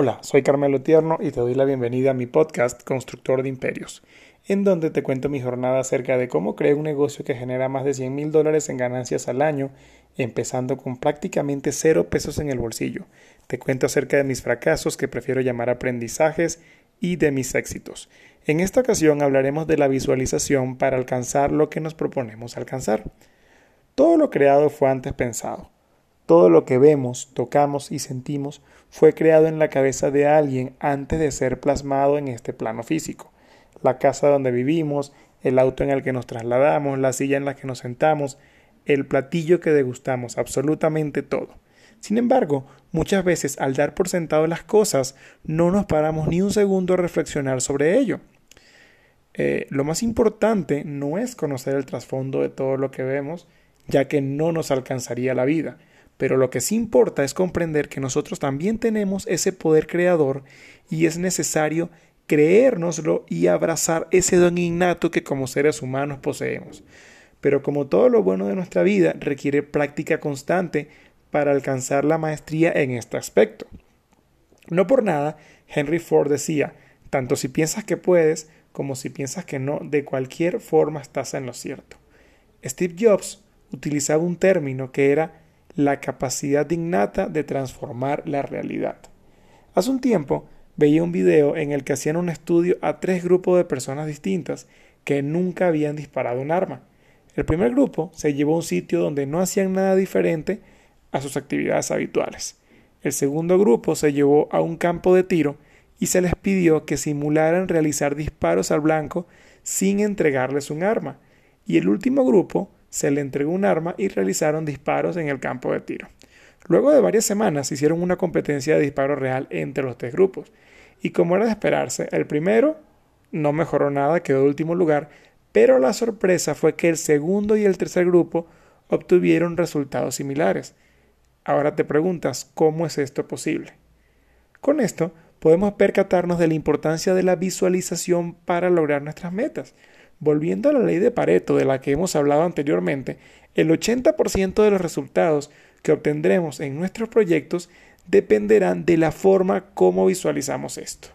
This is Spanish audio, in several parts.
Hola, soy Carmelo Tierno y te doy la bienvenida a mi podcast Constructor de Imperios, en donde te cuento mi jornada acerca de cómo crear un negocio que genera más de 100 mil dólares en ganancias al año, empezando con prácticamente cero pesos en el bolsillo. Te cuento acerca de mis fracasos que prefiero llamar aprendizajes y de mis éxitos. En esta ocasión hablaremos de la visualización para alcanzar lo que nos proponemos alcanzar. Todo lo creado fue antes pensado. Todo lo que vemos, tocamos y sentimos fue creado en la cabeza de alguien antes de ser plasmado en este plano físico. La casa donde vivimos, el auto en el que nos trasladamos, la silla en la que nos sentamos, el platillo que degustamos, absolutamente todo. Sin embargo, muchas veces al dar por sentado las cosas, no nos paramos ni un segundo a reflexionar sobre ello. Eh, lo más importante no es conocer el trasfondo de todo lo que vemos, ya que no nos alcanzaría la vida, pero lo que sí importa es comprender que nosotros también tenemos ese poder creador y es necesario creérnoslo y abrazar ese don innato que como seres humanos poseemos. Pero como todo lo bueno de nuestra vida requiere práctica constante para alcanzar la maestría en este aspecto. No por nada, Henry Ford decía, tanto si piensas que puedes como si piensas que no, de cualquier forma estás en lo cierto. Steve Jobs utilizaba un término que era la capacidad innata de transformar la realidad. Hace un tiempo veía un video en el que hacían un estudio a tres grupos de personas distintas que nunca habían disparado un arma. El primer grupo se llevó a un sitio donde no hacían nada diferente a sus actividades habituales. El segundo grupo se llevó a un campo de tiro y se les pidió que simularan realizar disparos al blanco sin entregarles un arma. Y el último grupo se le entregó un arma y realizaron disparos en el campo de tiro. Luego de varias semanas hicieron una competencia de disparo real entre los tres grupos, y como era de esperarse, el primero no mejoró nada, quedó de último lugar, pero la sorpresa fue que el segundo y el tercer grupo obtuvieron resultados similares. Ahora te preguntas, ¿cómo es esto posible? Con esto podemos percatarnos de la importancia de la visualización para lograr nuestras metas. Volviendo a la ley de Pareto de la que hemos hablado anteriormente, el 80% de los resultados que obtendremos en nuestros proyectos dependerán de la forma como visualizamos esto.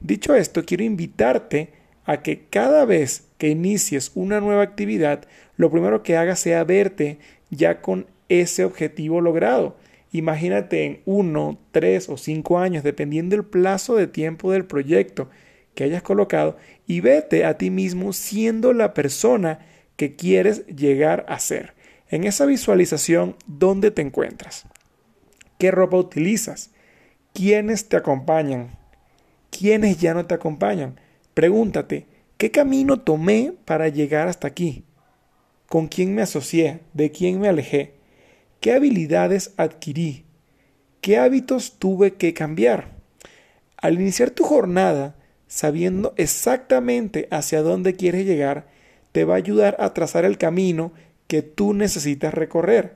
Dicho esto, quiero invitarte a que cada vez que inicies una nueva actividad, lo primero que hagas sea verte ya con ese objetivo logrado. Imagínate en uno, tres o cinco años, dependiendo del plazo de tiempo del proyecto que hayas colocado y vete a ti mismo siendo la persona que quieres llegar a ser. En esa visualización, ¿dónde te encuentras? ¿Qué ropa utilizas? ¿Quiénes te acompañan? ¿Quiénes ya no te acompañan? Pregúntate, ¿qué camino tomé para llegar hasta aquí? ¿Con quién me asocié? ¿De quién me alejé? ¿Qué habilidades adquirí? ¿Qué hábitos tuve que cambiar? Al iniciar tu jornada, sabiendo exactamente hacia dónde quieres llegar, te va a ayudar a trazar el camino que tú necesitas recorrer.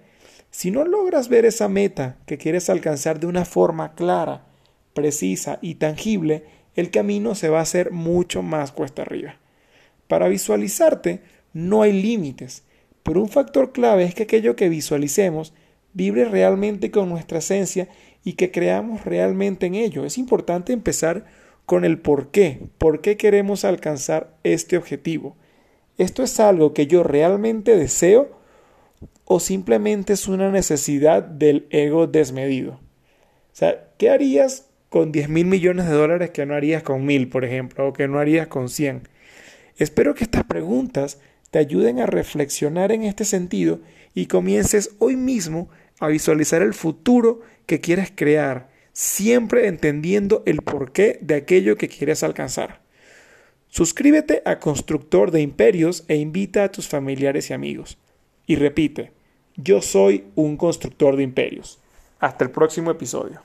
Si no logras ver esa meta que quieres alcanzar de una forma clara, precisa y tangible, el camino se va a hacer mucho más cuesta arriba. Para visualizarte no hay límites, pero un factor clave es que aquello que visualicemos vibre realmente con nuestra esencia y que creamos realmente en ello. Es importante empezar con el por qué, por qué queremos alcanzar este objetivo. ¿Esto es algo que yo realmente deseo o simplemente es una necesidad del ego desmedido? O sea, ¿qué harías con 10 mil millones de dólares que no harías con mil, por ejemplo, o que no harías con 100? Espero que estas preguntas te ayuden a reflexionar en este sentido y comiences hoy mismo a visualizar el futuro que quieres crear siempre entendiendo el porqué de aquello que quieres alcanzar. Suscríbete a Constructor de Imperios e invita a tus familiares y amigos. Y repite, yo soy un constructor de imperios. Hasta el próximo episodio.